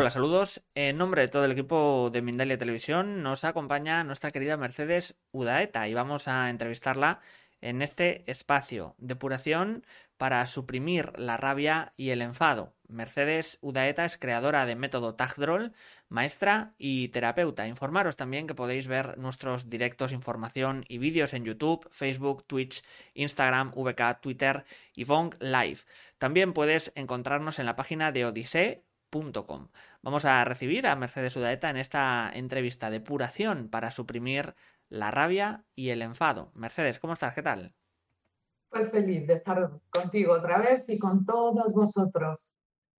Hola, saludos. En nombre de todo el equipo de Mindalia Televisión nos acompaña nuestra querida Mercedes Udaeta y vamos a entrevistarla en este espacio depuración para suprimir la rabia y el enfado. Mercedes Udaeta es creadora de método Tagdrol, maestra y terapeuta. Informaros también que podéis ver nuestros directos, información y vídeos en YouTube, Facebook, Twitch, Instagram, VK, Twitter y Vong Live. También puedes encontrarnos en la página de Odisee Vamos a recibir a Mercedes Udaeta en esta entrevista de puración para suprimir la rabia y el enfado. Mercedes, ¿cómo estás? ¿Qué tal? Pues feliz de estar contigo otra vez y con todos vosotros.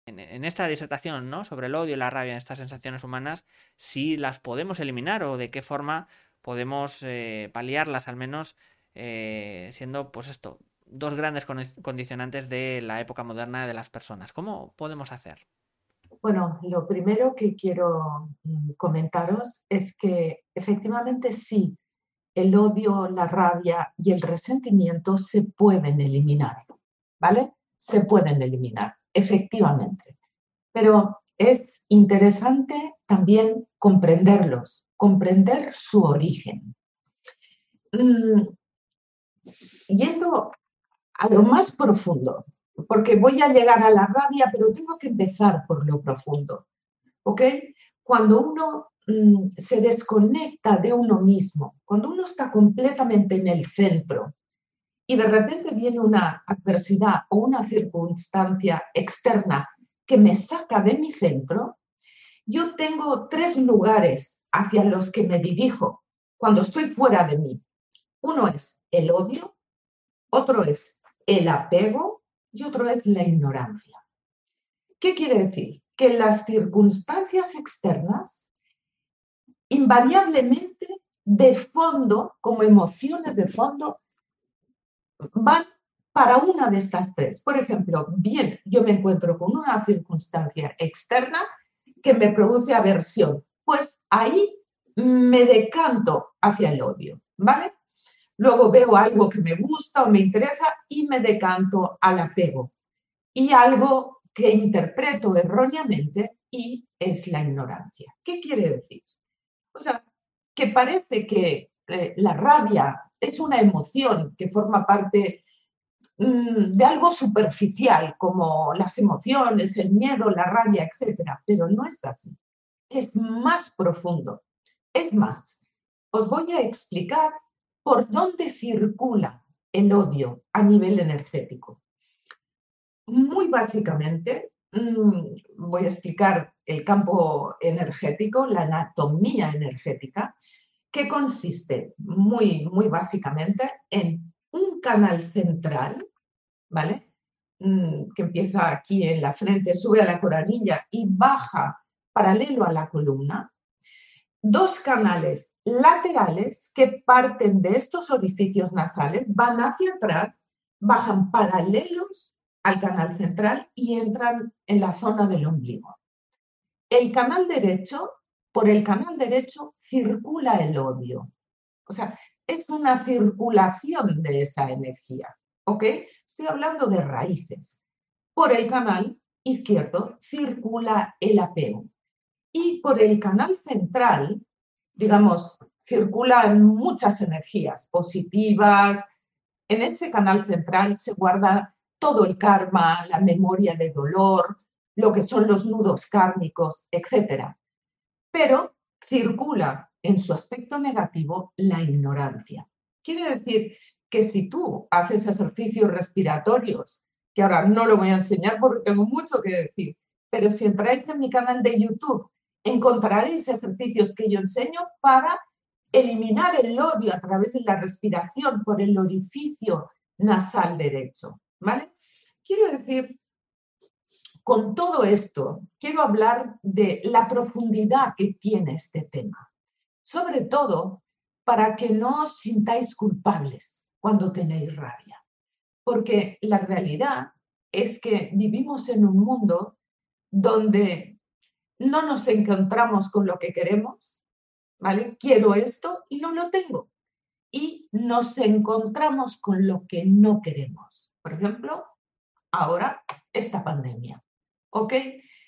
En, esta disertación ¿no? sobre el odio y la rabia, estas sensaciones humanas, si las podemos eliminar o de qué forma podemos eh, paliarlas, al menos eh, siendo, pues esto, dos grandes condicionantes de la época moderna de las personas. ¿Cómo podemos hacer? Bueno, lo primero que quiero mm, comentaros es que efectivamente sí, el odio, la rabia y el resentimiento se pueden eliminar, ¿vale? Se pueden eliminar, efectivamente. Pero es interesante también comprenderlos, comprender su origen. Mm, yendo a lo más profundo, porque voy a llegar a la rabia, pero tengo que empezar por lo profundo. ¿Ok? Cuando uno mm, se desconecta de uno mismo, cuando uno está completamente en el centro y de repente viene una adversidad o una circunstancia externa que me saca de mi centro, yo tengo tres lugares hacia los que me dirijo cuando estoy fuera de mí. Uno es el odio, otro es el apego y otro es la ignorancia. ¿Qué quiere decir? Que las circunstancias externas invariablemente de fondo, como emociones de fondo, van para una de estas tres. Por ejemplo, bien, yo me encuentro con una circunstancia externa que me produce aversión, pues ahí me decanto hacia el odio, ¿vale? Luego veo algo que me gusta o me interesa y me decanto al apego. Y algo que interpreto erróneamente y es la ignorancia. ¿Qué quiere decir? O sea, que parece que eh, la rabia es una emoción que forma parte mm, de algo superficial, como las emociones, el miedo, la rabia, etc. Pero no es así. Es más profundo. Es más, os voy a explicar por dónde circula el odio a nivel energético. Muy básicamente, mm, voy a explicar el campo energético, la anatomía energética, que consiste muy, muy básicamente en un canal central, ¿vale? Mm, que empieza aquí en la frente, sube a la coronilla y baja paralelo a la columna, dos canales laterales que parten de estos orificios nasales, van hacia atrás, bajan paralelos al canal central y entran en la zona del ombligo. El canal derecho, por el canal derecho circula el odio. O sea, es una circulación de esa energía. ¿Ok? Estoy hablando de raíces. Por el canal izquierdo circula el apego y por el canal central, digamos, circulan muchas energías positivas. En ese canal central se guarda todo el karma, la memoria de dolor, lo que son los nudos kármicos, etc. Pero circula en su aspecto negativo la ignorancia. Quiere decir que si tú haces ejercicios respiratorios, que ahora no lo voy a enseñar porque tengo mucho que decir, pero si entráis en mi canal de YouTube encontraréis ejercicios que yo enseño para eliminar el odio a través de la respiración por el orificio nasal derecho. ¿Vale? Quiero decir, con todo esto, quiero hablar de la profundidad que tiene este tema. Sobre todo para que no os sintáis culpables cuando tenéis rabia. Porque la realidad es que vivimos en un mundo donde no nos encontramos con lo que queremos, ¿vale? Quiero esto y no lo tengo. Y nos encontramos con lo que no queremos. Por ejemplo, ahora esta pandemia, ¿ok?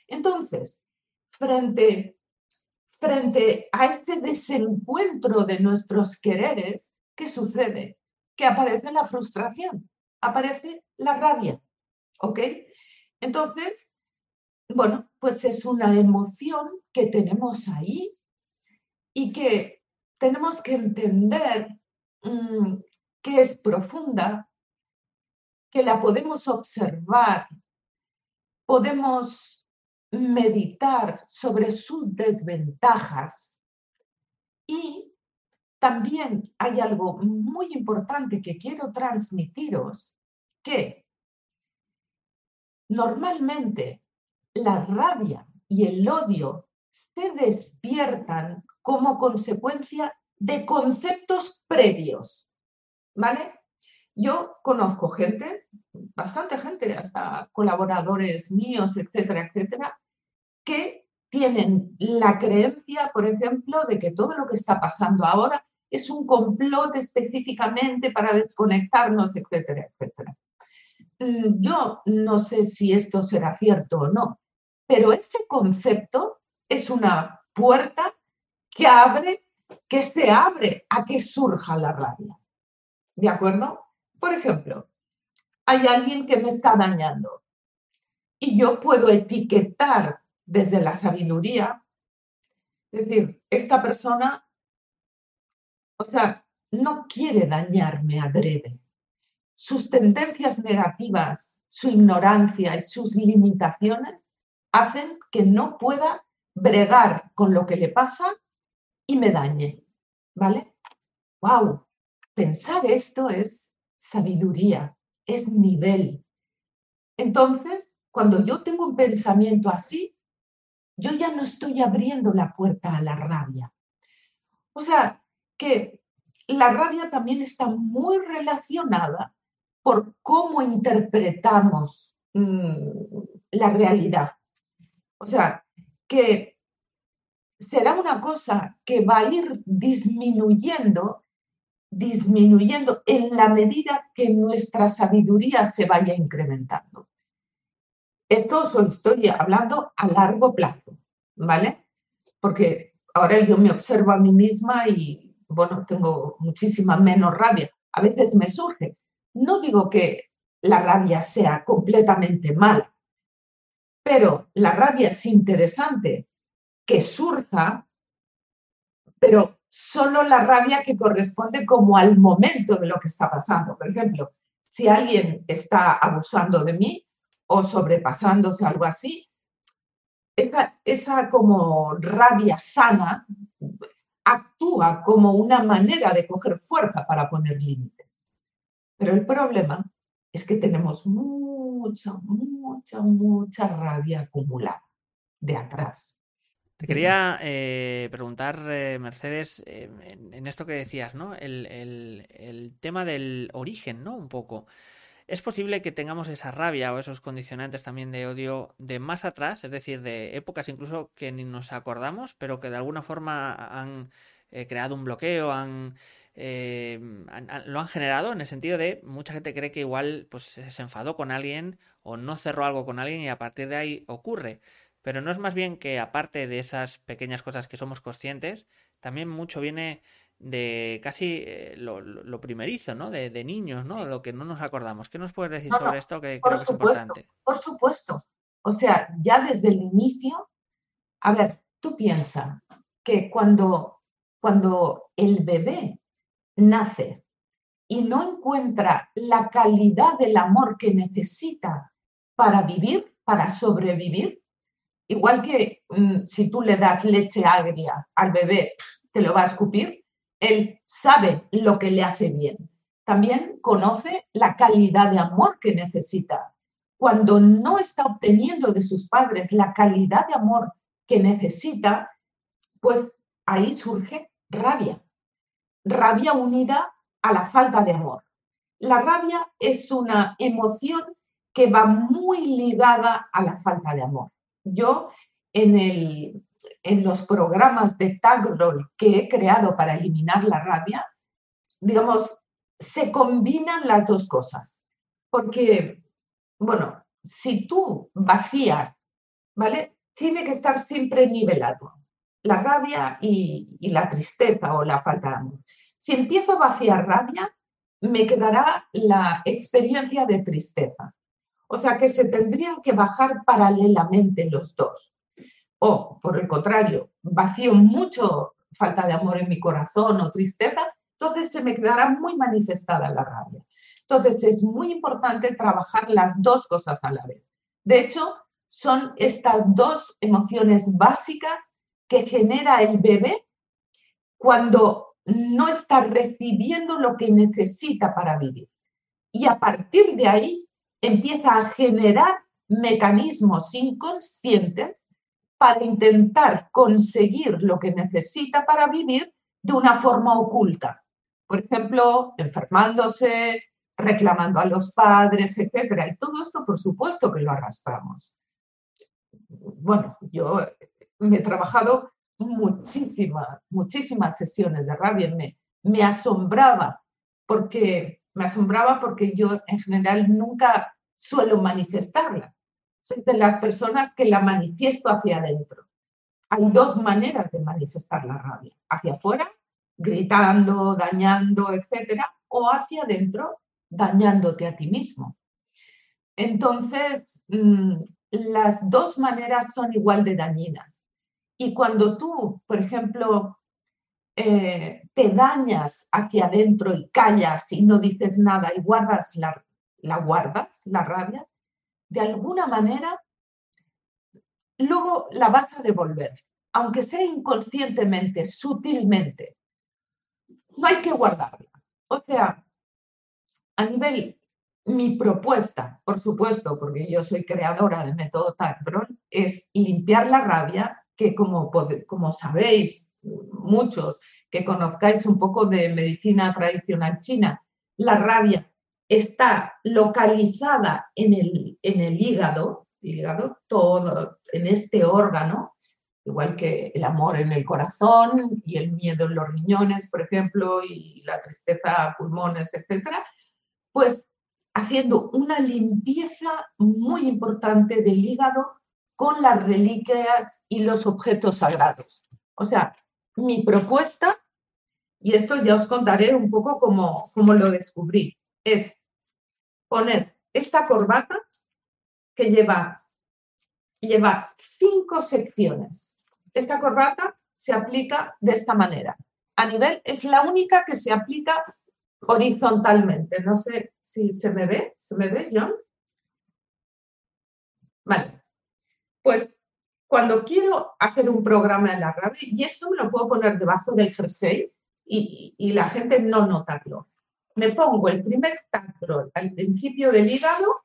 Entonces, frente, frente a este desencuentro de nuestros quereres, ¿qué sucede? Que aparece la frustración, aparece la rabia, ¿ok? Entonces, bueno, pues es una emoción que tenemos ahí y que tenemos que entender mm, que es profunda, que la podemos observar, podemos meditar sobre sus desventajas y también hay algo muy importante que quiero transmitiros, que normalmente la rabia y el odio se despiertan como consecuencia de conceptos previos, ¿vale? Yo conozco gente, bastante gente, hasta colaboradores míos, etcétera, etcétera, que tienen la creencia, por ejemplo, de que todo lo que está pasando ahora es un complot específicamente para desconectarnos, etcétera, etcétera. Mm, yo no sé si esto será cierto o no, pero ese concepto es una puerta que abre, que se abre a que surja la rabia. ¿De acuerdo? Por ejemplo, hay alguien que me está dañando y yo puedo etiquetar desde la sabiduría, es decir, esta persona, o sea, no quiere dañarme adrede. Sus tendencias negativas, su ignorancia y sus limitaciones hacen que no pueda bregar con lo que le pasa y me dañe. ¿Vale? ¡Wow! Pensar esto es sabiduría, es nivel. Entonces, cuando yo tengo un pensamiento así, yo ya no estoy abriendo la puerta a la rabia. O sea, que la rabia también está muy relacionada por cómo interpretamos mm, la realidad. O sea, que será una cosa que va a ir disminuyendo disminuyendo en la medida que nuestra sabiduría se vaya incrementando. Esto os estoy hablando a largo plazo, ¿vale? Porque ahora yo me observo a mí misma y, bueno, tengo muchísima menos rabia. A veces me surge. No digo que la rabia sea completamente mal, pero la rabia es interesante que surja, pero solo la rabia que corresponde como al momento de lo que está pasando. Por ejemplo, si alguien está abusando de mí o sobrepasándose algo así, esa, esa como rabia sana actúa como una manera de coger fuerza para poner límites. Pero el problema es que tenemos mucha, mucha, mucha rabia acumulada de atrás. Te quería eh, preguntar, eh, Mercedes, eh, en, esto que decías, ¿no? El, tema del origen, ¿no? Un poco. ¿Es posible que tengamos esa rabia o esos condicionantes también de odio de más atrás, es decir, de épocas incluso que ni nos acordamos, pero que de alguna forma han creado un bloqueo, han, lo han generado en el sentido de mucha gente cree que igual pues, se enfadó con alguien o no cerró algo con alguien y a partir de ahí ocurre. Pero no es más bien que aparte de esas pequeñas cosas que somos conscientes, también mucho viene de casi eh, lo, primerizo, ¿no? De, niños, ¿no? Lo que no nos acordamos. ¿Qué nos puedes decir sobre esto que creo que es importante? Por supuesto. O sea, ya desde el inicio, a ver, tú piensas que cuando, cuando el bebé nace y no encuentra la calidad del amor que necesita para vivir, para sobrevivir, Igual que mm, si tú le das leche agria al bebé, te lo va a escupir, él sabe lo que le hace bien. También conoce la calidad de amor que necesita. Cuando no está obteniendo de sus padres la calidad de amor que necesita, pues ahí surge rabia. Rabia unida a la falta de amor. La rabia es una emoción que va muy ligada a la falta de amor. Yo en, el, en los programas de Tagdol que he creado para eliminar la rabia, digamos, se combinan las dos cosas. Porque, bueno, si tú vacías, ¿vale? tiene que estar siempre nivelado. La rabia y, la tristeza o la falta de amor. Si empiezo a vaciar rabia, me quedará la experiencia de tristeza. O sea que se tendrían que bajar paralelamente los dos. O, por el contrario, vacío mucho falta de amor en mi corazón o tristeza, entonces se me quedará muy manifestada la rabia. Entonces es muy importante trabajar las dos cosas a la vez. De hecho, son estas dos emociones básicas que genera el bebé cuando no está recibiendo lo que necesita para vivir. Y a partir de ahí empieza a generar mecanismos inconscientes para intentar conseguir lo que necesita para vivir de una forma oculta. Por ejemplo, enfermándose, reclamando a los padres, etcétera. Y todo esto, por supuesto, que lo arrastramos. Bueno, yo me he trabajado muchísimas, muchísimas sesiones de rabia. Me, me asombraba porque me asombraba porque yo en general nunca suelo manifestarla. Soy de las personas que la manifiesto hacia adentro. Hay dos maneras de manifestar la rabia, hacia afuera, gritando, dañando, etcétera, o hacia adentro, dañándote a ti mismo. Entonces, mm, las dos maneras son igual de dañinas. Y cuando tú, por ejemplo, eh, te dañas hacia adentro y callas y no dices nada y guardas la, la guardas, la rabia, de alguna manera, luego la vas a devolver, aunque sea inconscientemente, sutilmente. No hay que guardarla. O sea, a nivel, mi propuesta, por supuesto, porque yo soy creadora del método Tantron, es limpiar la rabia, que como, sabéis, muchos que conozcáis un poco de medicina tradicional china, la rabia está localizada en el, en el hígado, hígado, todo en este órgano, igual que el amor en el corazón y el miedo en los riñones, por ejemplo, y la tristeza, pulmones, etcétera, pues haciendo una limpieza muy importante del hígado con las reliquias y los objetos sagrados. O sea, mi propuesta, y esto ya os contaré un poco cómo, cómo lo descubrí, es poner esta corbata que lleva, lleva cinco secciones. Esta corbata se aplica de esta manera. A nivel, es la única que se aplica horizontalmente. No sé si se me ve. ¿Se me ve, John? Vale. Pues cuando quiero hacer un programa en la radio, y esto me lo puedo poner debajo del jersey y, la gente no notarlo. Me pongo el primer tactrol al principio del hígado,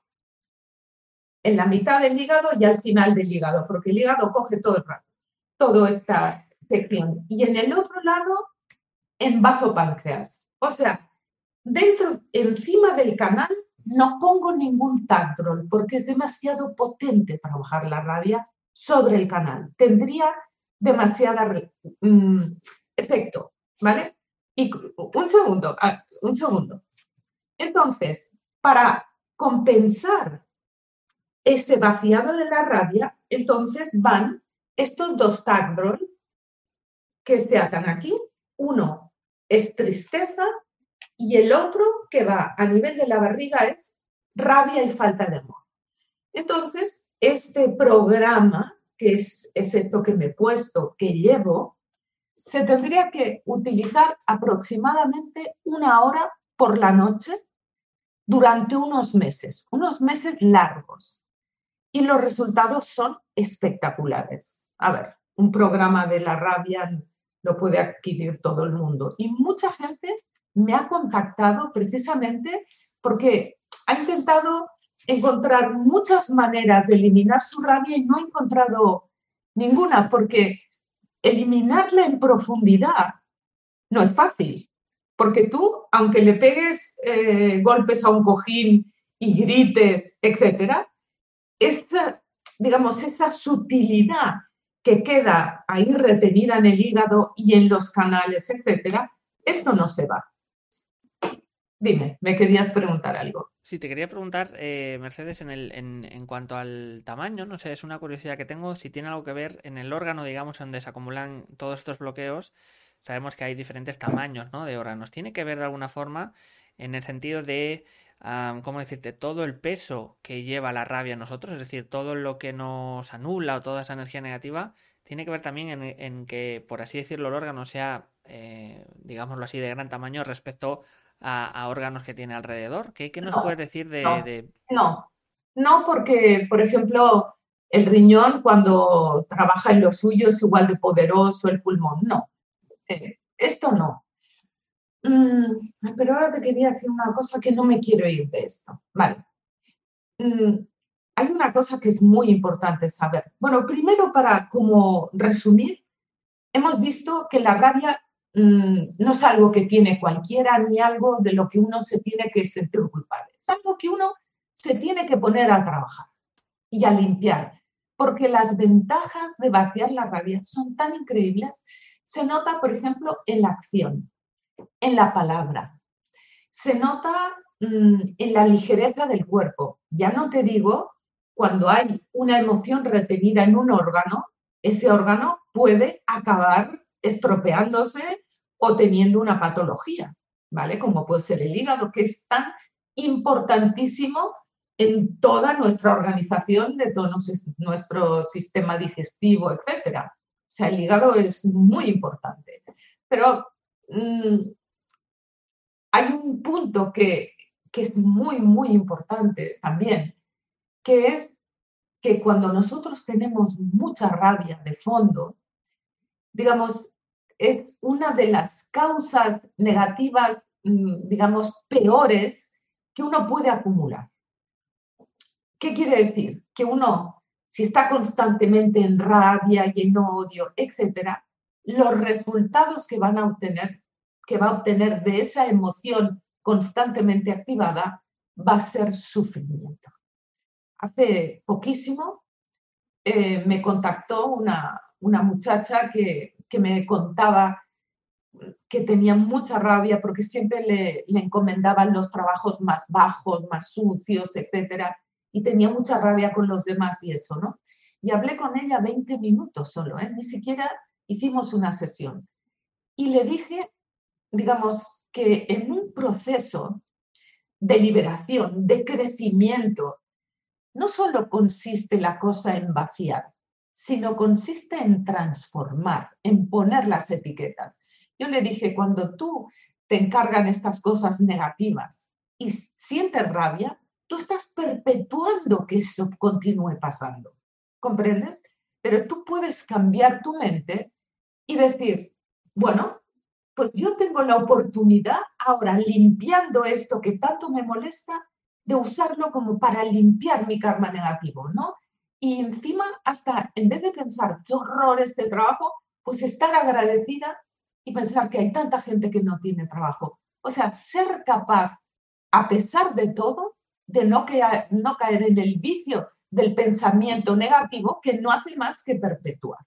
en la mitad del hígado y al final del hígado, porque el hígado coge todo el rato, toda esta sección. Y en el otro lado, en bazo páncreas. O sea, dentro, encima del canal, no pongo ningún Tactrol porque es demasiado potente trabajar la rabia sobre el canal. Tendría demasiada mm, efecto, ¿vale? Y un segundo, ah, un segundo. Entonces, para compensar ese vaciado de la rabia, entonces van estos dos Tactrol que se atan aquí. Uno es tristeza y el otro que va a nivel de la barriga es rabia y falta de amor. Entonces, este programa, que es, es esto que me he puesto, que llevo, se tendría que utilizar aproximadamente una hora por la noche durante unos meses, unos meses largos. Y los resultados son espectaculares. A ver, un programa de la rabia lo puede adquirir todo el mundo. Y mucha gente me ha contactado precisamente porque ha intentado encontrar muchas maneras de eliminar su rabia y no ha encontrado ninguna, porque eliminarla en profundidad no es fácil, porque tú, aunque le pegues eh, golpes a un cojín y grites, etcétera, esta, digamos, esa sutilidad que queda ahí retenida en el hígado y en los canales, etcétera, esto no se va. Dime, me querías preguntar algo. Sí, te quería preguntar, eh, Mercedes, en, el, en, en, cuanto al tamaño, no sé, es una curiosidad que tengo, si tiene algo que ver en el órgano, digamos, donde se acumulan todos estos bloqueos. Sabemos que hay diferentes tamaños, ¿no? De órganos. ¿Tiene que ver de alguna forma en el sentido de, ¿cómo decirte?, todo el peso que lleva la rabia a nosotros, es decir, todo lo que nos anula o toda esa energía negativa, tiene que ver también en, que, por así decirlo, el órgano sea, eh, digámoslo así, de gran tamaño respecto a, órganos que tiene alrededor. ¿Qué, nos puedes decir de, no, No, porque, por ejemplo, el riñón cuando trabaja en lo suyo es igual de poderoso, el pulmón, no. Eh, esto no. Mm, pero ahora te quería decir una cosa que no me quiero ir de esto. Vale. Mm, hay una cosa que es muy importante saber. Bueno, primero para como resumir, hemos visto que la rabia no es algo que tiene cualquiera ni algo de lo que uno se tiene que sentir culpable. Es algo que uno se tiene que poner a trabajar y a limpiar, porque las ventajas de vaciar la rabia son tan increíbles. Se nota, por ejemplo, en la acción, en la palabra. Se nota mm, en la ligereza del cuerpo. Ya no te digo cuando hay una emoción retenida en un órgano, ese órgano puede acabar estropeándose o teniendo una patología, ¿vale? Como puede ser el hígado, que es tan importantísimo en toda nuestra organización, de todo nuestro sistema digestivo, etc. O sea, el hígado es muy importante. Pero mm, hay un punto que, que es muy, muy importante también, que es que cuando nosotros tenemos mucha rabia de fondo, digamos, es una de las causas negativas, mm, digamos, peores que uno puede acumular. ¿Qué quiere decir? Que uno, si está constantemente en rabia y en odio, etcétera, los resultados que van a obtener, que va a obtener de esa emoción constantemente activada, va a ser sufrimiento hace poquísimo eh, me contactó una, una muchacha que, me contaba que tenía mucha rabia porque siempre le, encomendaban los trabajos más bajos, más sucios, etcétera, y tenía mucha rabia con los demás y eso, ¿no? Y hablé con ella 20 minutos solo, ¿eh? ni siquiera hicimos una sesión. Y le dije, digamos, que en un proceso de liberación, de crecimiento, no solo consiste la cosa en vaciar, sino consiste en transformar, en poner las etiquetas. Yo le dije, cuando tú te encargan estas cosas negativas y sientes rabia, tú estás perpetuando que eso continúe pasando. ¿Comprendes? Pero tú puedes cambiar tu mente y decir, bueno, pues yo tengo la oportunidad ahora limpiando esto que tanto me molesta de usarlo como para limpiar mi karma negativo, ¿no? Y encima, hasta en vez de pensar, qué horror este trabajo, pues estar agradecida y pensar que hay tanta gente que no tiene trabajo. O sea, ser capaz, a pesar de todo, de no, que, no caer en el vicio del pensamiento negativo que no hace más que perpetuar.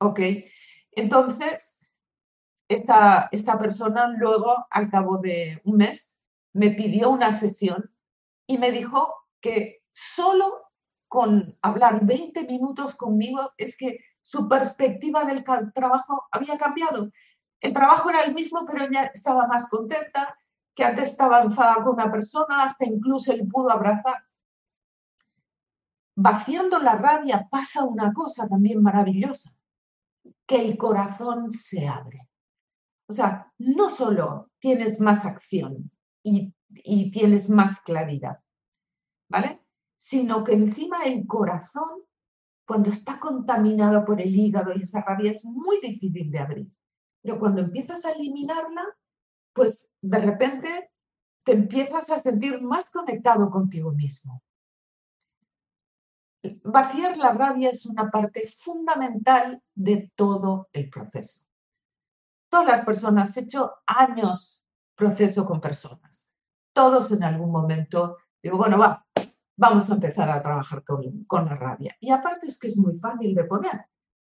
¿Ok? Entonces, esta, esta persona luego, al cabo de un mes, me pidió una sesión y me dijo que solo con hablar 20 minutos conmigo es que su perspectiva del trabajo había cambiado. El trabajo era el mismo, pero ella estaba más contenta, que antes estaba enfadada con una persona, hasta incluso él pudo abrazar. Vaciando la rabia pasa una cosa también maravillosa, que el corazón se abre. O sea, no solo tienes más acción y y tienes más claridad, ¿vale? Sino que encima el corazón, cuando está contaminado por el hígado y esa rabia, es muy difícil de abrir. Pero cuando empiezas a eliminarla, pues de repente te empiezas a sentir más conectado contigo mismo. Vaciar la rabia es una parte fundamental de todo el proceso. Todas las personas, he hecho años proceso con personas todos en algún momento digo, bueno, va, vamos a empezar a trabajar con, con la rabia. Y aparte es que es muy fácil de poner.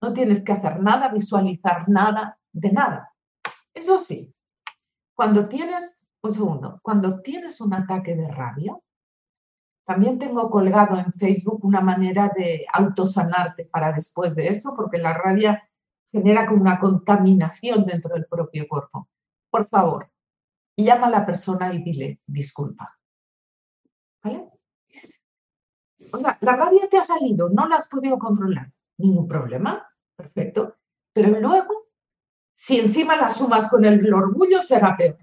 No tienes que hacer nada, visualizar nada de nada. Eso sí, cuando tienes un segundo, cuando tienes un ataque de rabia, también tengo colgado en Facebook una manera de autosanarte para después de esto, porque la rabia genera como una contaminación dentro del propio cuerpo. Por favor, llama a la persona y dile disculpa. ¿Vale? O sea, la rabia te ha salido, no la has podido controlar. Ningún problema, perfecto. Pero luego, si encima la sumas con el orgullo, será peor.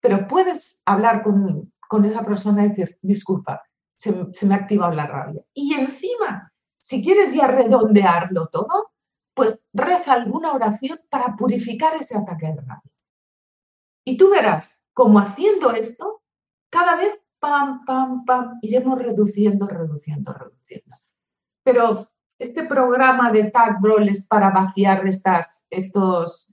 Pero puedes hablar con, esa persona y decir, disculpa, se, se me ha activado la rabia. Y encima, si quieres ya redondearlo todo, pues reza alguna oración para purificar ese ataque de rabia. Y tú verás cómo haciendo esto, cada vez, pam, pam, pam, iremos reduciendo, reduciendo, reduciendo. Pero este programa de Tag Brawl es para vaciar estas, estos,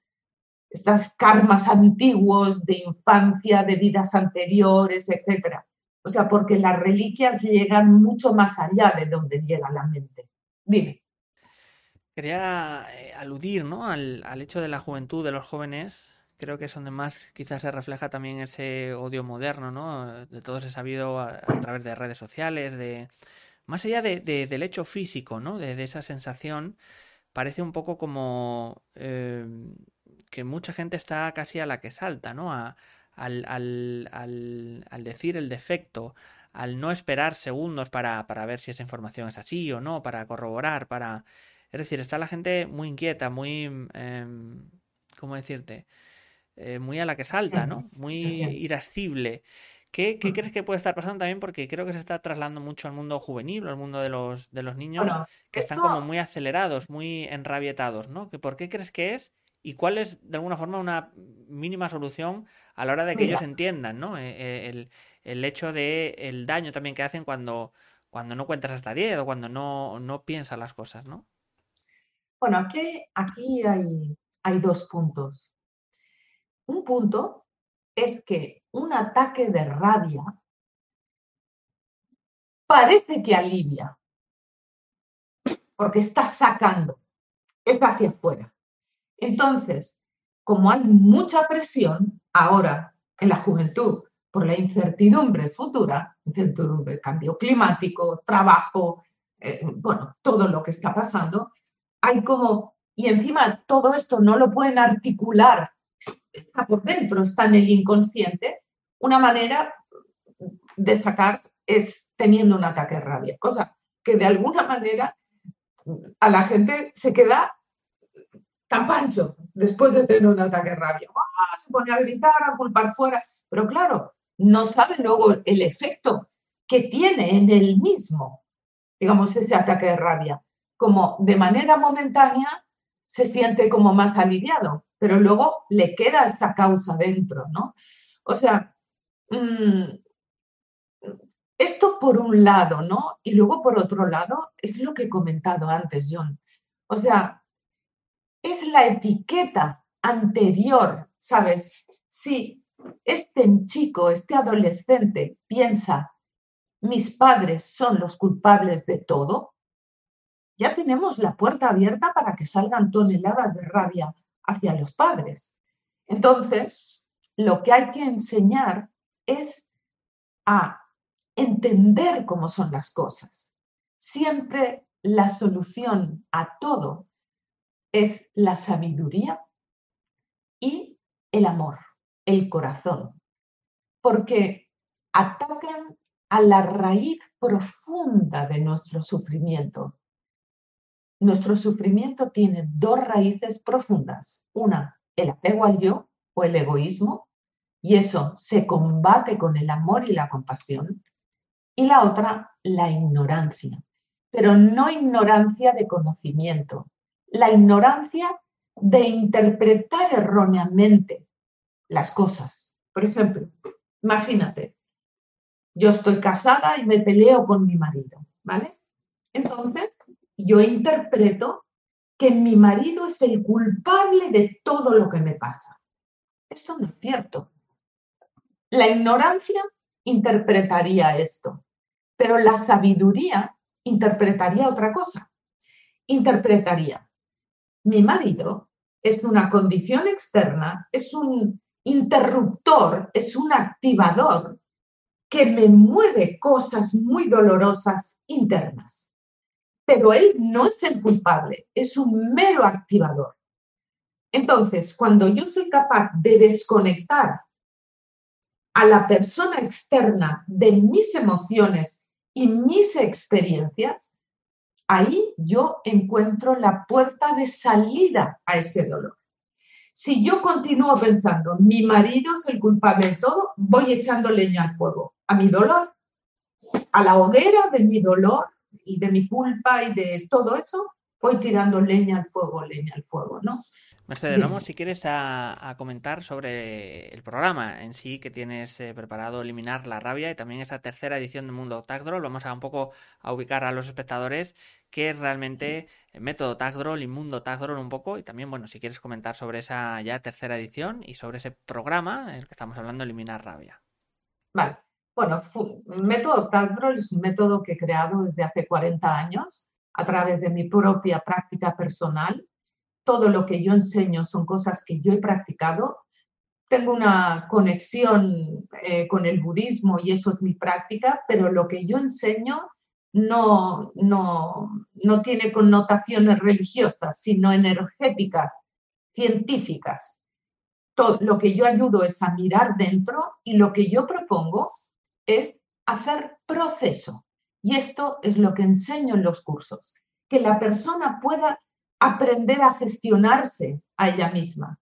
estas karmas antiguos de infancia, de vidas anteriores, etc. O sea, porque las reliquias llegan mucho más allá de donde llega la mente. Dime. Quería eh, aludir ¿no? al, al, hecho de la juventud, de los jóvenes. Creo que es donde más quizás se refleja también ese odio moderno, ¿no? De todo se sabido a, través de redes sociales, de más allá de, de, del hecho físico, ¿no? De, esa sensación, parece un poco como eh, que mucha gente está casi a la que salta, ¿no? A, al, al, al, al, decir el defecto, al no esperar segundos para, para ver si esa información es así o no, para corroborar, para es decir, está la gente muy inquieta, muy... Eh, ¿Cómo decirte? Eh, muy a la que salta, ¿no? Muy irascible. ¿Qué, ¿Qué, crees que puede estar pasando también? Porque creo que se está trasladando mucho al mundo juvenil, al mundo de los, de los niños, bueno, que esto... están como muy acelerados, muy enrabietados, ¿no? ¿Por qué crees que es? ¿Y cuál es, de alguna forma, una mínima solución a la hora de que Mira. ellos entiendan, ¿no? Eh, el, el hecho de el daño también que hacen cuando, cuando no cuentas hasta 10 o cuando no, no piensas las cosas, ¿no? Bueno, aquí, aquí hay, hay dos puntos. Un punto es que un ataque de rabia parece que alivia, porque está sacando, es hacia afuera. Entonces, como hay mucha presión ahora en la juventud por la incertidumbre futura, incertidumbre, cambio climático, trabajo, eh, bueno, todo lo que está pasando, hay como, y encima todo esto no lo pueden articular, está por dentro, está en el inconsciente, una manera de sacar es teniendo un ataque de rabia, cosa que de alguna manera a la gente se queda pancho después de tener un ataque de rabia. ¡Ah! Se pone a gritar, a culpar fuera, pero claro, no sabe luego el efecto que tiene en el mismo, digamos, ese ataque de rabia como de manera momentánea se siente como más aliviado, pero luego le queda esa causa dentro, ¿no? O sea, mmm, esto por un lado, ¿no? Y luego por otro lado, es lo que he comentado antes, John. O sea, es la etiqueta anterior, ¿sabes? Si este chico, este adolescente piensa, mis padres son los culpables de todo, ya tenemos la puerta abierta para que salgan toneladas de rabia hacia los padres. Entonces, lo que hay que enseñar es a entender cómo son las cosas. Siempre la solución a todo es la sabiduría y el amor, el corazón, porque atacan a la raíz profunda de nuestro sufrimiento, nuestro sufrimiento tiene dos raíces profundas. Una, el apego al yo o el egoísmo, y eso se combate con el amor y la compasión. Y la otra, la ignorancia, pero no ignorancia de conocimiento, la ignorancia de interpretar erróneamente las cosas. Por ejemplo, imagínate, yo estoy casada y me peleo con mi marido, ¿vale? Entonces, yo interpreto que mi marido es el culpable de todo lo que me pasa. Esto no es cierto. La ignorancia interpretaría esto, pero la sabiduría interpretaría otra cosa. Interpretaría, mi marido es una condición externa, es un, interruptor, es un activador que me mueve cosas muy dolorosas internas. Pero él no es el culpable, es un mero activador. Entonces, cuando yo soy capaz de desconectar a la persona externa de mis emociones y mis experiencias, ahí yo encuentro la puerta de salida a ese dolor. Si yo continúo pensando, mi marido es el culpable de todo, voy echando leña al fuego, a mi dolor, a la hoguera de mi dolor y de mi culpa y de todo eso, voy tirando leña al fuego, leña al fuego, ¿no? Mercedes, vamos si quieres a, comentar sobre el programa en sí que tienes eh, preparado, Eliminar la Rabia y también esa tercera edición de Mundo Tagdroll. Vamos a un poco a ubicar a los espectadores qué es realmente el método Tagdroll y Mundo Tagdroll un poco y también, bueno, si quieres comentar sobre esa ya tercera edición y sobre ese programa en el que estamos hablando, Eliminar Rabia. Vale. Bueno, el método Tagdroll es un método que he creado desde hace 40 años a través de mi propia práctica personal todo lo que yo enseño son cosas que yo he practicado. Tengo una conexión eh, con el budismo y eso es mi práctica, pero lo que yo enseño no, no, no tiene connotaciones religiosas, sino energéticas, científicas. Todo, lo que yo ayudo es a mirar dentro y lo que yo propongo es hacer proceso. Y esto es lo que enseño en los cursos, que la persona pueda aprender a gestionarse a ella misma.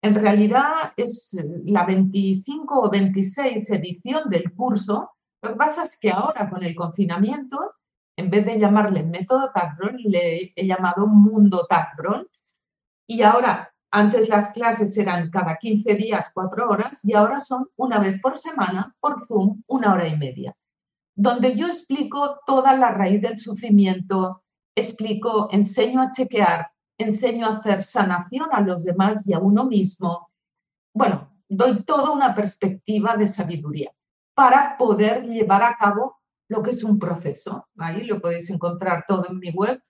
En realidad es la 25 o 26 edición del curso. Lo que pasa es que ahora con el confinamiento, en vez de llamarle método Tagron, le he llamado mundo Tagron. Y ahora, antes las clases eran cada 15 días, cuatro horas, y ahora son una vez por semana, por Zoom, una hora y media, donde yo explico toda la raíz del sufrimiento, explico, enseño a chequear, enseño a hacer sanación a los demás y a uno mismo. Bueno, doy toda una perspectiva de sabiduría para poder llevar a cabo lo que es un proceso. Ahí lo podéis encontrar todo en mi web.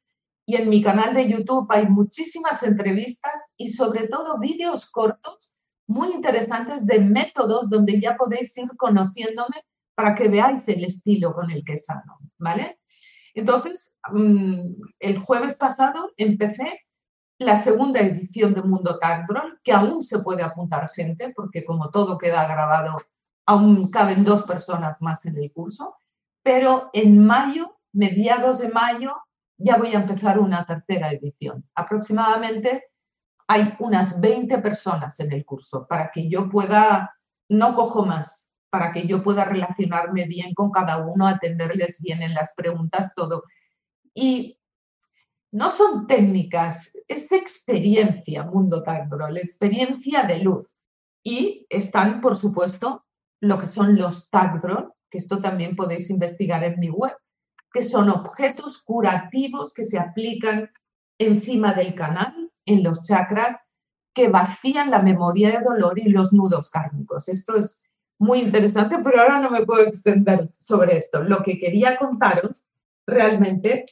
Y en mi canal de YouTube hay muchísimas entrevistas y sobre todo vídeos cortos muy interesantes de métodos donde ya podéis ir conociéndome para que veáis el estilo con el que sano, ¿vale? Entonces, mm, el jueves pasado empecé la segunda edición de Mundo Tagdrol, que aún se puede apuntar gente, porque como todo queda grabado, aún caben dos personas más en el curso, pero en mayo, mediados de mayo, ya voy a empezar una tercera edición. Aproximadamente hay unas 20 personas en el curso para que yo pueda, no cojo más, para que yo pueda relacionarme bien con cada uno, atenderles bien en las preguntas, todo. Y no son técnicas, es experiencia, Mundo Tagdro, la experiencia de luz. Y están, por supuesto, lo que son los Tagdro, que esto también podéis investigar en mi web, que son objetos curativos que se aplican encima del canal, en los chakras, que vacían la memoria de dolor y los nudos kármicos. Esto es muy interesante, pero ahora no me puedo extender sobre esto. Lo que quería contaros realmente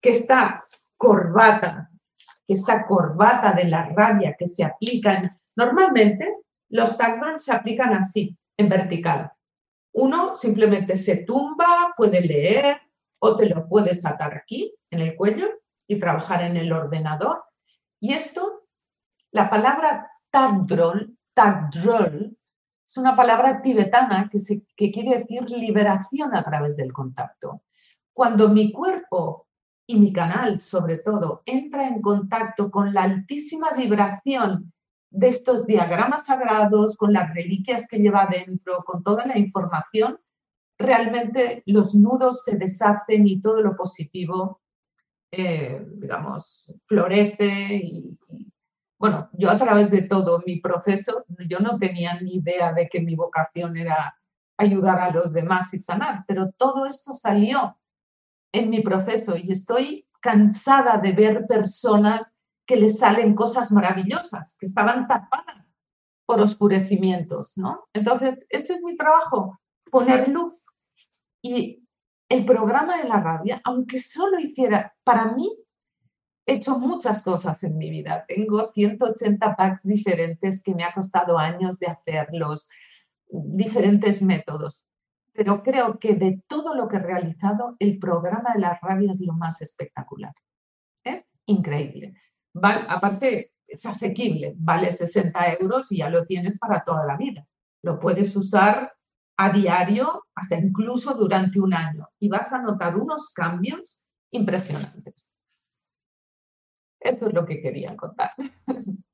que esta corbata, que esta corbata de la rabia que se aplican, normalmente los taglines se aplican así, en vertical. Uno simplemente se tumba, puede leer o te lo puedes atar aquí en el cuello y trabajar en el ordenador. Y esto, la palabra tagdrol, tagdrol, es una palabra tibetana que, quiere decir liberación a través del contacto. Cuando mi cuerpo y mi canal, sobre todo, entra en contacto con la altísima vibración de estos diagramas sagrados, con las reliquias que lleva dentro, con toda la información, realmente los nudos se deshacen y todo lo positivo, eh, digamos, florece y, bueno, yo a través de todo mi proceso, yo no tenía ni idea de que mi vocación era ayudar a los demás y sanar, pero todo esto salió en mi proceso y estoy cansada de ver personas que les salen cosas maravillosas, que estaban tapadas por oscurecimientos, ¿no? Entonces, este es mi trabajo, poner luz. Y el programa de la rabia, aunque solo hiciera, para mí, he hecho muchas cosas en mi vida. Tengo 180 packs diferentes que me ha costado años de hacerlos, diferentes métodos. Pero creo que de todo lo que he realizado, el programa de la rabia es lo más espectacular. Es increíble. aparte, es asequible, vale 60 euros y ya lo tienes para toda la vida. Lo puedes usar a diario, hasta incluso durante un año, y vas a notar unos cambios impresionantes. Eso es lo que quería contar.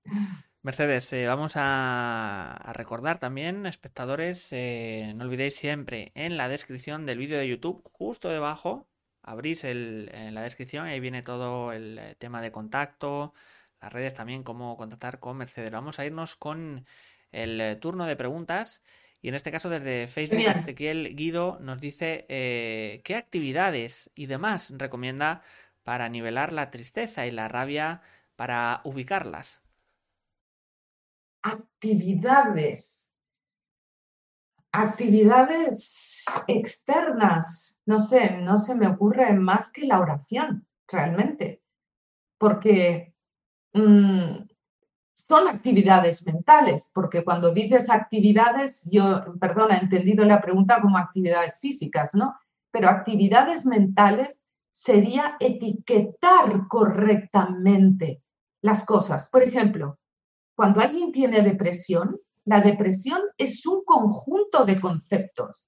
Mercedes, eh, vamos a, recordar también, espectadores, eh, no olvidéis siempre en la descripción del vídeo de YouTube, justo debajo, abrís el, en la descripción y ahí viene todo el eh, tema de contacto, las redes también, cómo contactar con Mercedes. Vamos a irnos con el turno de preguntas y en este caso, desde Facebook, Ezequiel Guido nos dice eh, qué actividades y demás recomienda para nivelar la tristeza y la rabia para ubicarlas. Actividades. Actividades externas. No sé, no se me ocurre más que la oración, realmente. Porque mm, son actividades mentales, porque cuando dices actividades, yo, perdona, he entendido la pregunta como actividades físicas, ¿no? Pero actividades mentales sería etiquetar correctamente las cosas. Por ejemplo, cuando alguien tiene depresión, la depresión es un conjunto de conceptos.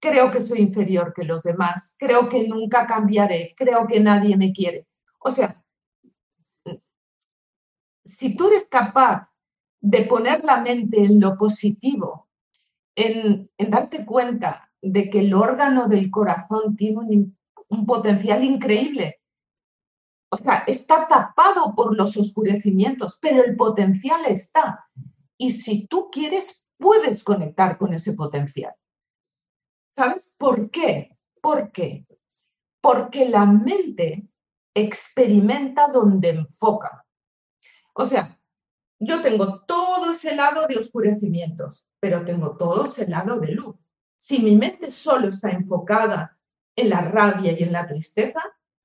Creo que soy inferior que los demás, creo que nunca cambiaré, creo que nadie me quiere. O sea, si tú eres capaz de poner la mente en lo positivo, en, darte cuenta de que el órgano del corazón tiene un, un potencial increíble, o sea, está tapado por los oscurecimientos, pero el potencial está. Y si tú quieres, puedes conectar con ese potencial. ¿Sabes por qué? ¿Por qué? Porque la mente experimenta donde enfoca. O sea, yo tengo todo ese lado de oscurecimientos, pero tengo todo ese lado de luz. Si mi mente solo está enfocada en la rabia y en la tristeza,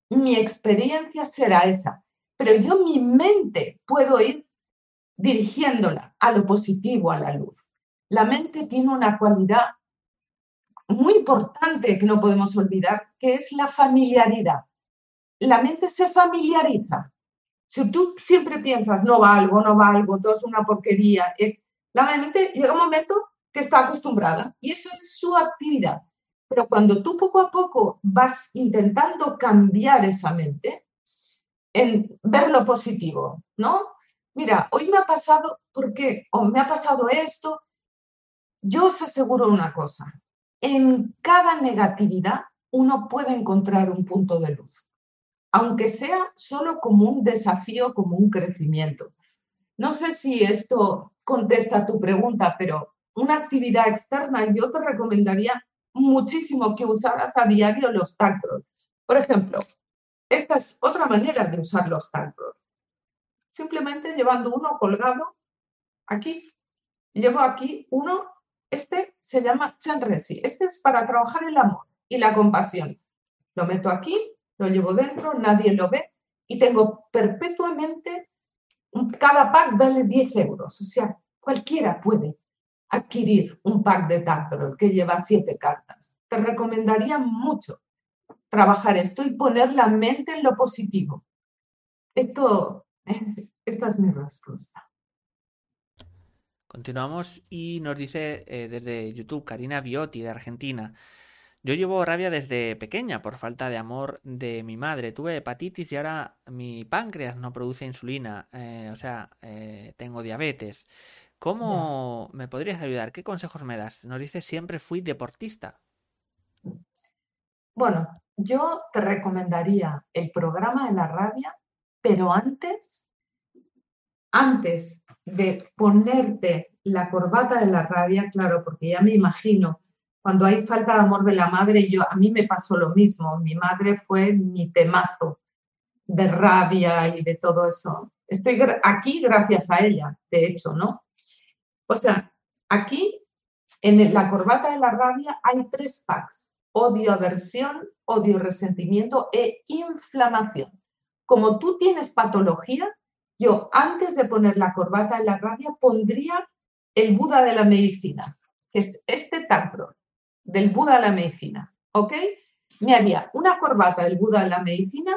mi experiencia será esa. Pero yo mi mente puedo ir dirigiéndola a lo positivo, a la luz. La mente tiene una cualidad muy importante que no podemos olvidar, que es la familiaridad. La mente se familiariza si tú siempre piensas, no valgo, no valgo, todo es una porquería, la mente llega un momento que está acostumbrada y eso es su actividad. Pero cuando tú poco a poco vas intentando cambiar esa mente, en ver lo positivo, ¿no? Mira, hoy me ha pasado, porque O me ha pasado esto. Yo os aseguro una cosa, en cada negatividad uno puede encontrar un punto de luz aunque sea solo como un desafío, como un crecimiento. No sé si esto contesta tu pregunta, pero una actividad externa yo te recomendaría muchísimo que usaras a diario los tactos. Por ejemplo, esta es otra manera de usar los tactos. Simplemente llevando uno colgado aquí. Llevo aquí uno, este se llama Chenresi. Este es para trabajar el amor y la compasión. Lo meto aquí lo llevo dentro, nadie lo ve y tengo perpetuamente, cada pack vale 10 euros, o sea, cualquiera puede adquirir un pack de Tactrol que lleva 7 cartas. Te recomendaría mucho trabajar esto y poner la mente en lo positivo. Esto, esta es mi respuesta. Continuamos y nos dice eh, desde YouTube Karina Biotti de Argentina. Yo llevo rabia desde pequeña por falta de amor de mi madre. Tuve hepatitis y ahora mi páncreas no produce insulina. Eh, o sea, eh, tengo diabetes. ¿Cómo me podrías ayudar? ¿Qué consejos me das? Nos dice siempre fui deportista. Bueno, yo te recomendaría el programa de la rabia, pero antes, antes de ponerte la corbata de la rabia, claro, porque ya me imagino cuando hay falta de amor de la madre, yo, a mí me pasó lo mismo. Mi madre fue mi temazo de rabia y de todo eso. Estoy aquí gracias a ella, de hecho, ¿no? O sea, aquí en la corbata de la rabia hay tres packs. Odio, aversión, odio, resentimiento e inflamación. como tú tienes patología, yo antes de poner la corbata en la rabia pondría el Buda de la medicina, que es este Tagro, del Buda de la medicina, ¿ok? Me haría una corbata del Buda de la medicina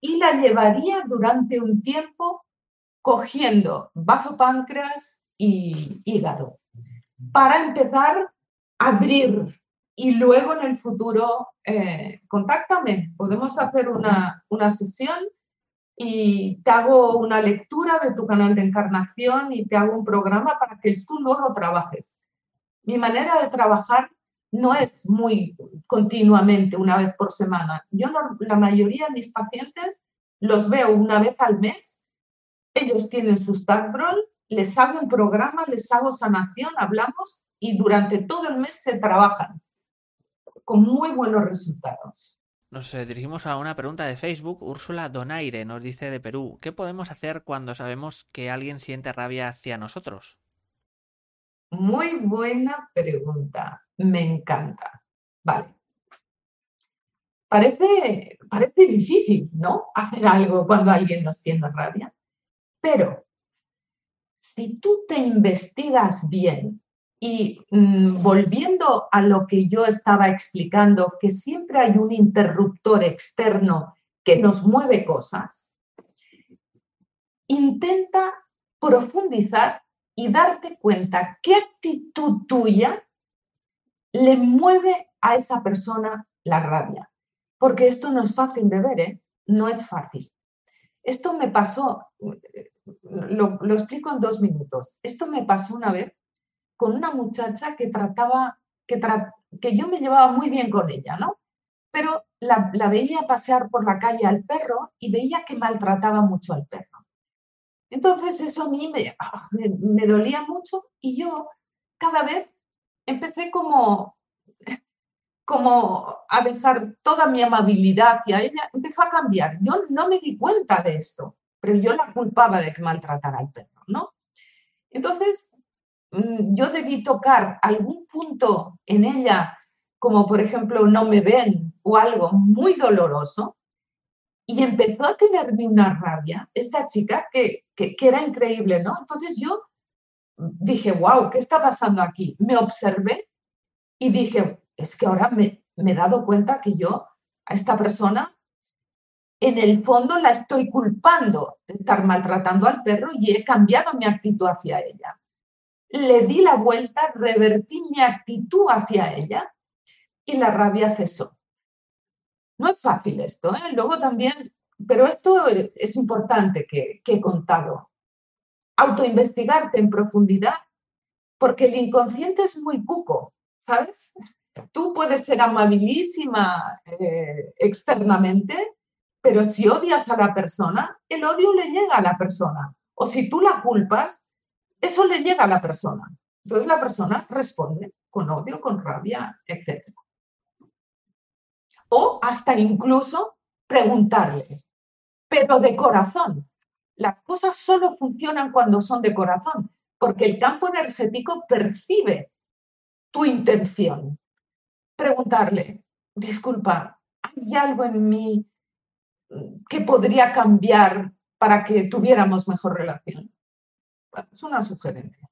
y la llevaría durante un tiempo cogiendo bazo páncreas y hígado para empezar abrir y luego en el futuro eh, contáctame, podemos hacer una, una sesión y te hago una lectura de tu canal de encarnación y te hago un programa para que tú luego trabajes. Mi manera de trabajar no es muy continuamente, una vez por semana. Yo la mayoría de mis pacientes los veo una vez al mes. Ellos tienen sus TACROL, les hago un programa, les hago sanación, hablamos y durante todo el mes se trabajan con muy buenos resultados. Nos eh, dirigimos a una pregunta de Facebook. Úrsula Donaire nos dice de Perú, ¿qué podemos hacer cuando sabemos que alguien siente rabia hacia nosotros? Muy buena pregunta, me encanta. Vale. Parece, parece difícil, ¿no? Hacer algo cuando alguien nos tiene rabia. Pero si tú te investigas bien y mm, volviendo a lo que yo estaba explicando, que siempre hay un interruptor externo que nos mueve cosas, intenta profundizar y darte cuenta qué actitud tuya le mueve a esa persona la rabia. Porque esto no es fácil de ver, ¿eh? No es fácil. Esto me pasó, lo, explico en dos minutos. Esto me pasó una vez con una muchacha que trataba, que, que yo me llevaba muy bien con ella, ¿no? Pero la, veía pasear por la calle al perro y veía que maltrataba mucho al perro. Entonces eso a mí ah, me, me, dolía mucho y yo cada vez empecé como, como a dejar toda mi amabilidad hacia ella, empezó a cambiar. Yo no me di cuenta de esto, pero yo la culpaba de que maltratara al perro, ¿no? Entonces Mm, yo debí tocar algún punto en ella, como por ejemplo no me ven o algo muy doloroso, y empezó a tenerme una rabia esta chica que, que, era increíble, ¿no? Entonces yo dije, wow, ¿qué está pasando aquí? Me observé y dije, es que ahora me, me he dado cuenta que yo a esta persona en el fondo la estoy culpando de estar maltratando al perro y he cambiado mi actitud hacia ella le di la vuelta, revertí mi actitud hacia ella y la rabia cesó. No es fácil esto, ¿eh? Luego también, pero esto es importante que, he contado. Autoinvestigarte en profundidad, porque el inconsciente es muy cuco, ¿sabes? Tú puedes ser amabilísima eh, externamente, pero si odias a la persona, el odio le llega a la persona. O si tú la culpas, eso le llega a la persona. Entonces la persona responde con odio, con rabia, etc. O hasta incluso preguntarle, pero de corazón. Las cosas solo funcionan cuando son de corazón, porque el campo energético percibe tu intención. Preguntarle, disculpa, ¿hay algo en mí que podría cambiar para que tuviéramos mejor relación? Es una sugerencia.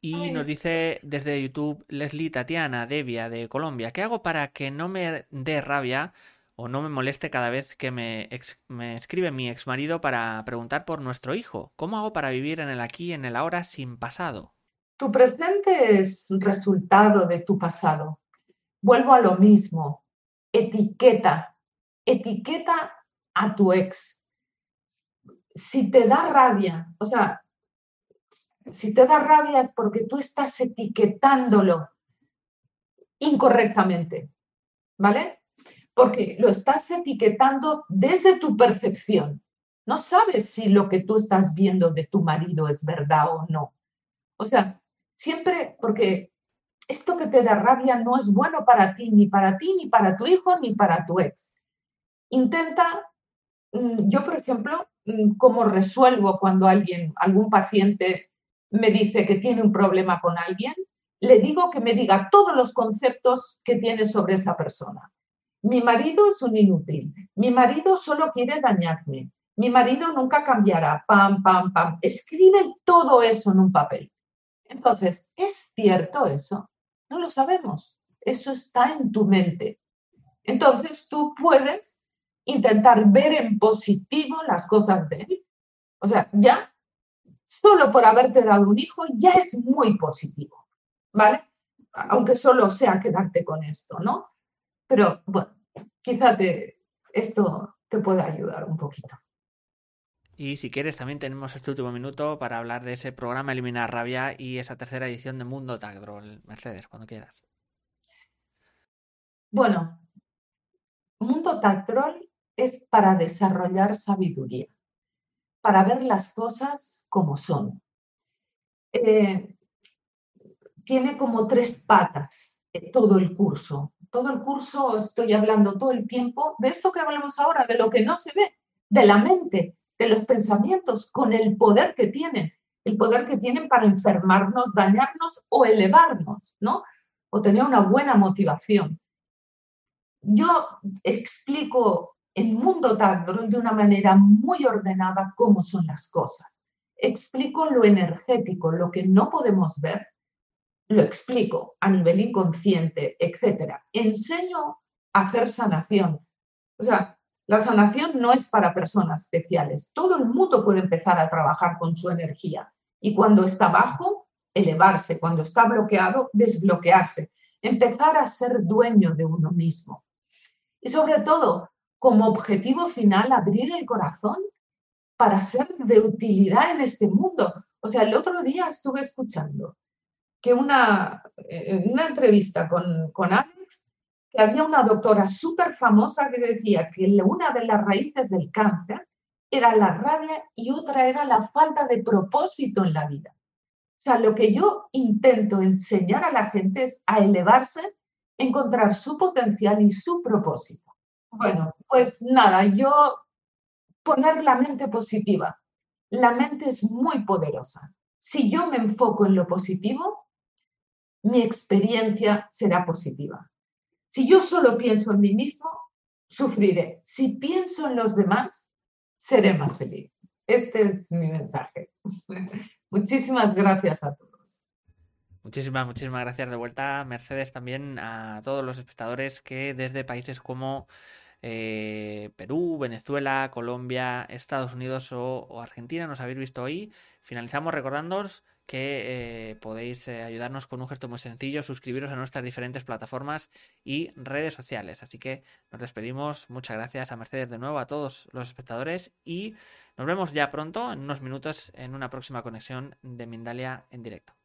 Y nos dice desde YouTube Leslie Tatiana Devia de Colombia, ¿qué hago para que no me dé rabia o no me moleste cada vez que me, me escribe mi ex marido para preguntar por nuestro hijo? ¿Cómo hago para vivir en el aquí y en el ahora sin pasado? Tu presente es resultado de tu pasado. Vuelvo a lo mismo. Etiqueta. Etiqueta a tu ex. Si te da rabia, o sea, si te da rabia es porque tú estás etiquetándolo incorrectamente, ¿vale? Porque lo estás etiquetando desde tu percepción. No sabes si lo que tú estás viendo de tu marido es verdad o no. O sea, siempre, porque esto que te da rabia no es bueno para ti, ni para ti, ni para tu hijo, ni para tu ex. Intenta, mm, yo por ejemplo, mm, cómo resuelvo cuando alguien, algún paciente me dice que tiene un problema con alguien, le digo que me diga todos los conceptos que tiene sobre esa persona. Mi marido es un inútil. Mi marido solo quiere dañarme. Mi marido nunca cambiará. Pam, pam, pam. Escribe todo eso en un papel. Entonces, ¿es cierto eso? No lo sabemos. Eso está en tu mente. Entonces, tú puedes intentar ver en positivo las cosas de él. O sea, ya, solo por haberte dado un hijo, ya es muy positivo, ¿vale? Aunque solo sea quedarte con esto, ¿no? Pero bueno, quizá esto te pueda ayudar un poquito. Y si quieres, también tenemos este último minuto para hablar de ese programa Eliminar Rabia y esa tercera edición de Mundo Tagdrol. Mercedes, cuando quieras. Bueno, Mundo Tagdrol es para desarrollar sabiduría, para ver las cosas como son. Eh, tiene como tres patas eh, todo el curso. Todo el curso estoy hablando todo el tiempo de esto que hablamos ahora, de lo que no se ve, de la mente, de los pensamientos, con el poder que tienen, el poder que tienen para enfermarnos, dañarnos o elevarnos, ¿no? O tener una buena motivación. Yo explico el mundo Tagdrol de una manera muy ordenada cómo son las cosas. Explico lo energético, lo que no podemos ver, lo explico a nivel inconsciente, etc. Enseño a hacer sanación. O sea, la sanación no es para personas especiales. Todo el mundo puede empezar a trabajar con su energía. Y cuando está bajo, elevarse. Cuando está bloqueado, desbloquearse. Empezar a ser dueño de uno mismo. Y sobre todo, como objetivo final abrir el corazón para ser de utilidad en este mundo. O sea, el otro día estuve escuchando que una, en una entrevista con, con Alex, que había una doctora súper famosa que decía que una de las raíces del cáncer era la rabia y otra era la falta de propósito en la vida. O sea, lo que yo intento enseñar a la gente es a elevarse, encontrar su potencial y su propósito. Bueno, pues nada, yo poner la mente positiva. La mente es muy poderosa. Si yo me enfoco en lo positivo, mi experiencia será positiva. Si yo solo pienso en mí mismo, sufriré. Si pienso en los demás, seré más feliz. Este es mi mensaje. Muchísimas gracias a todos. Muchísimas, muchísimas gracias de vuelta, Mercedes, también a todos los espectadores que desde países como eh, Perú, Venezuela, Colombia, Estados Unidos o, Argentina nos habéis visto hoy. Finalizamos recordándoos que eh, podéis eh, ayudarnos con un gesto muy sencillo, suscribiros a nuestras diferentes plataformas y redes sociales. Así que nos despedimos. Muchas gracias a Mercedes de nuevo, a todos los espectadores y nos vemos ya pronto, en unos minutos, en una próxima conexión de Mindalia en directo.